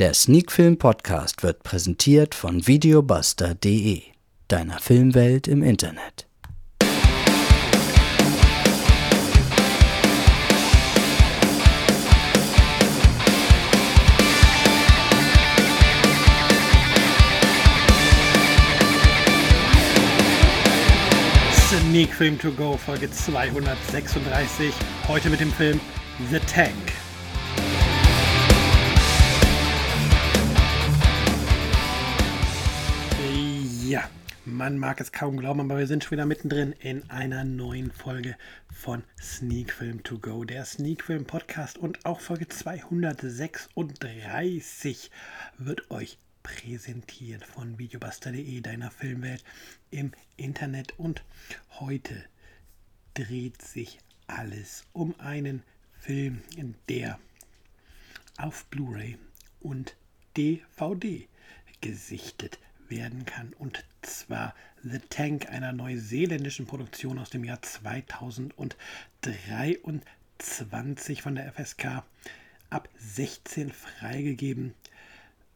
Der Sneakfilm Podcast wird präsentiert von videobuster.de, deiner Filmwelt im Internet. Sneak Film to Go Folge 236. Heute mit dem Film The Tank. Ja, man mag es kaum glauben, aber wir sind schon wieder mittendrin in einer neuen Folge von Sneak Film to Go, der Sneak Film Podcast und auch Folge 236 wird euch präsentiert von videobuster.de, deiner Filmwelt im Internet. Und heute dreht sich alles um einen Film, der auf Blu-ray und DVD gesichtet werden kann. Und zwar The Tank, einer neuseeländischen Produktion aus dem Jahr 2023 von der FSK ab 16 freigegeben.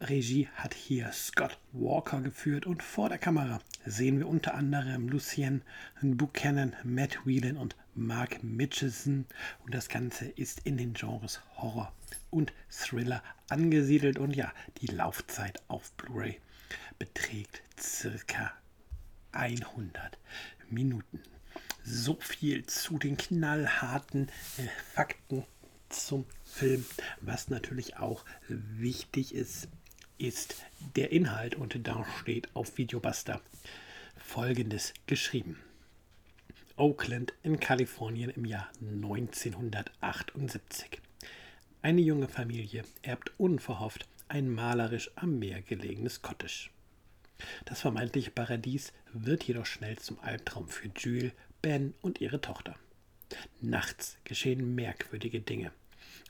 Regie hat hier Scott Walker geführt und vor der Kamera sehen wir unter anderem Lucien Buchanan, Matt Whelan und Mark Mitchison und das Ganze ist in den Genres Horror und Thriller angesiedelt und ja, die Laufzeit auf Blu-ray beträgt circa 100 Minuten. So viel zu den knallharten äh, Fakten zum Film. Was natürlich auch wichtig ist, ist der Inhalt und da steht auf Videobuster folgendes geschrieben. Oakland in Kalifornien im Jahr 1978. Eine junge Familie erbt unverhofft ein malerisch am Meer gelegenes Cottage. Das vermeintliche Paradies wird jedoch schnell zum Albtraum für Jules, Ben und ihre Tochter. Nachts geschehen merkwürdige Dinge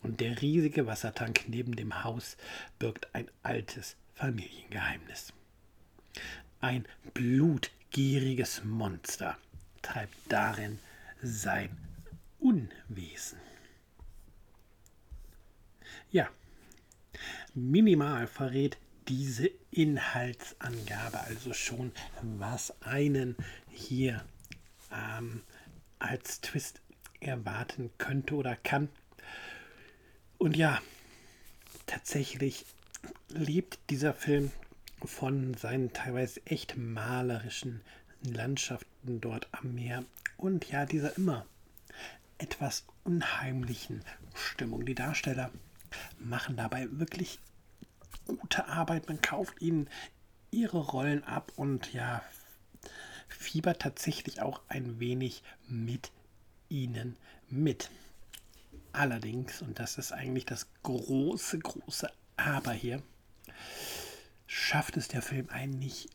und der riesige Wassertank neben dem Haus birgt ein altes Familiengeheimnis. Ein blutgieriges Monster treibt darin sein Unwesen. Ja, minimal verrät diese Inhaltsangabe also schon, was einen hier ähm, als Twist erwarten könnte oder kann. Und ja, tatsächlich lebt dieser Film von seinen teilweise echt malerischen Landschaften dort am Meer und ja, dieser immer etwas unheimlichen Stimmung. Die Darsteller machen dabei wirklich gute Arbeit. Man kauft ihnen ihre Rollen ab und ja, fiebert tatsächlich auch ein wenig mit ihnen mit. Allerdings, und das ist eigentlich das große, große Aber hier, schafft es der Film eigentlich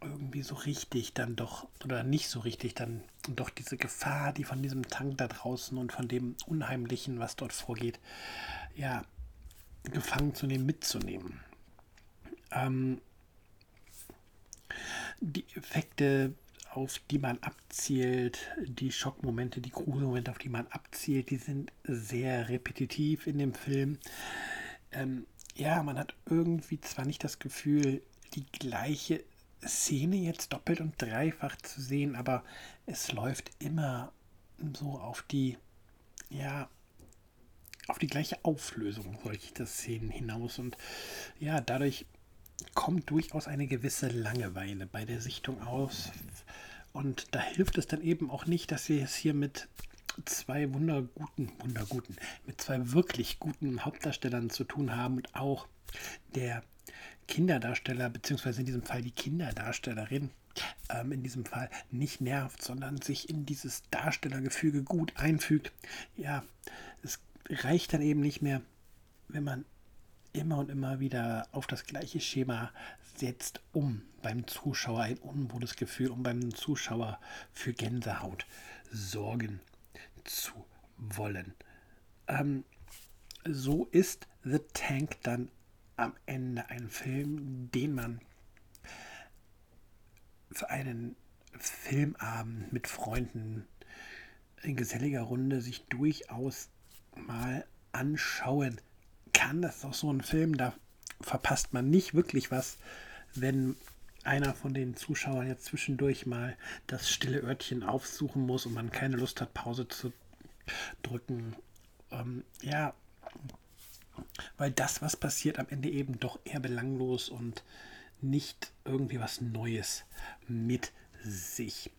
irgendwie so richtig dann doch, oder nicht so richtig dann doch diese Gefahr, die von diesem Tank da draußen und von dem Unheimlichen, was dort vorgeht, ja, gefangen zu nehmen, mitzunehmen. Ähm, die Effekte, auf die man abzielt, die Schockmomente, die Gruselmomente, auf die man abzielt, die sind sehr repetitiv in dem Film. Ähm, ja, man hat irgendwie zwar nicht das Gefühl, die gleiche Szene jetzt doppelt und dreifach zu sehen, aber es läuft immer so auf die, ja, auf die gleiche Auflösung solcher Szenen hinaus. Und ja, dadurch kommt durchaus eine gewisse Langeweile bei der Sichtung aus. Und da hilft es dann eben auch nicht, dass wir es hier mit zwei wunderguten, wunderguten, mit zwei wirklich guten Hauptdarstellern zu tun haben und auch der Kinderdarsteller, beziehungsweise in diesem Fall die Kinderdarstellerin, ähm, in diesem Fall nicht nervt, sondern sich in dieses Darstellergefüge gut einfügt. Ja, es reicht dann eben nicht mehr, wenn man immer und immer wieder auf das gleiche Schema setzt, um beim Zuschauer ein unwohles Gefühl, um beim Zuschauer für Gänsehaut sorgen zu wollen. Ähm, so ist The Tank dann am Ende ein Film, den man für einen Filmabend mit Freunden in geselliger Runde sich durchaus mal anschauen kann. Das ist auch so ein Film, da verpasst man nicht wirklich was, wenn einer von den Zuschauern jetzt zwischendurch mal das stille Örtchen aufsuchen muss und man keine Lust hat, Pause zu drücken. Ähm, ja, weil das, was passiert, am Ende eben doch eher belanglos und nicht irgendwie was Neues mit sich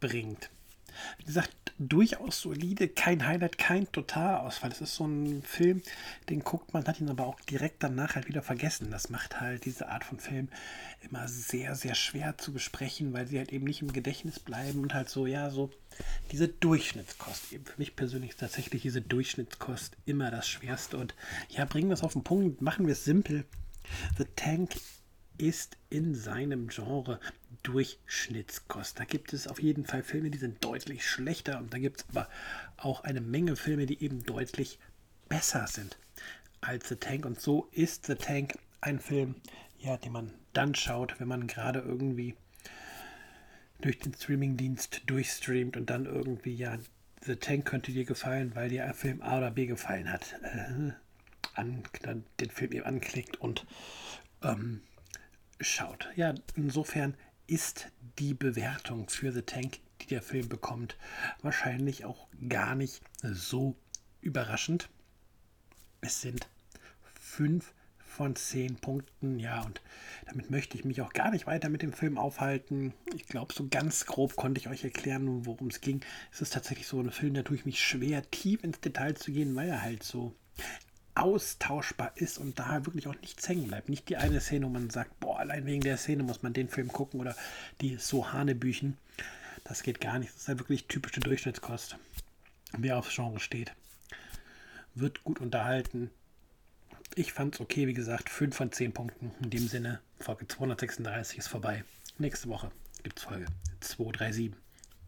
bringt. Wie gesagt, durchaus solide, kein Highlight, kein Totalausfall. Es ist so ein Film, den guckt man, hat ihn aber auch direkt danach halt wieder vergessen. Das macht halt diese Art von Film immer sehr, sehr schwer zu besprechen, weil sie halt eben nicht im Gedächtnis bleiben und halt so, ja, so diese Durchschnittskost. Eben für mich persönlich ist tatsächlich diese Durchschnittskost immer das Schwerste. Und ja, bringen wir es auf den Punkt, machen wir es simpel. The Tank ist in seinem Genre Durchschnittskost. Da gibt es auf jeden Fall Filme, die sind deutlich schlechter und da gibt es aber auch eine Menge Filme, die eben deutlich besser sind als The Tank. Und so ist The Tank ein Film, ja, den man dann schaut, wenn man gerade irgendwie durch den Streamingdienst durchstreamt und dann irgendwie, ja, The Tank könnte dir gefallen, weil dir Film A oder B gefallen hat. Äh, an, dann den Film eben anklickt und ähm, schaut. Ja, insofern ist die Bewertung für The Tank, die der Film bekommt, wahrscheinlich auch gar nicht so überraschend. Es sind fünf von zehn Punkten, ja, und damit möchte ich mich auch gar nicht weiter mit dem Film aufhalten. Ich glaube, so ganz grob konnte ich euch erklären, worum es ging. Es ist tatsächlich so ein Film, da tue ich mich schwer, tief ins Detail zu gehen, weil er halt so austauschbar ist und da wirklich auch nichts hängen bleibt. Nicht die eine Szene, wo man sagt, boah, allein wegen der Szene muss man den Film gucken oder die so Hanebüchen. Das geht gar nicht. Das ist halt wirklich typische Durchschnittskost. Wer aufs Genre steht, wird gut unterhalten. Ich fand es okay, wie gesagt, 5 von 10 Punkten. In dem Sinne, Folge 236 ist vorbei. Nächste Woche gibt es Folge 237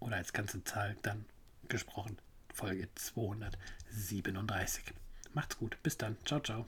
oder als ganze Zahl dann gesprochen Folge 237. Macht's gut. Bis dann. Ciao, ciao.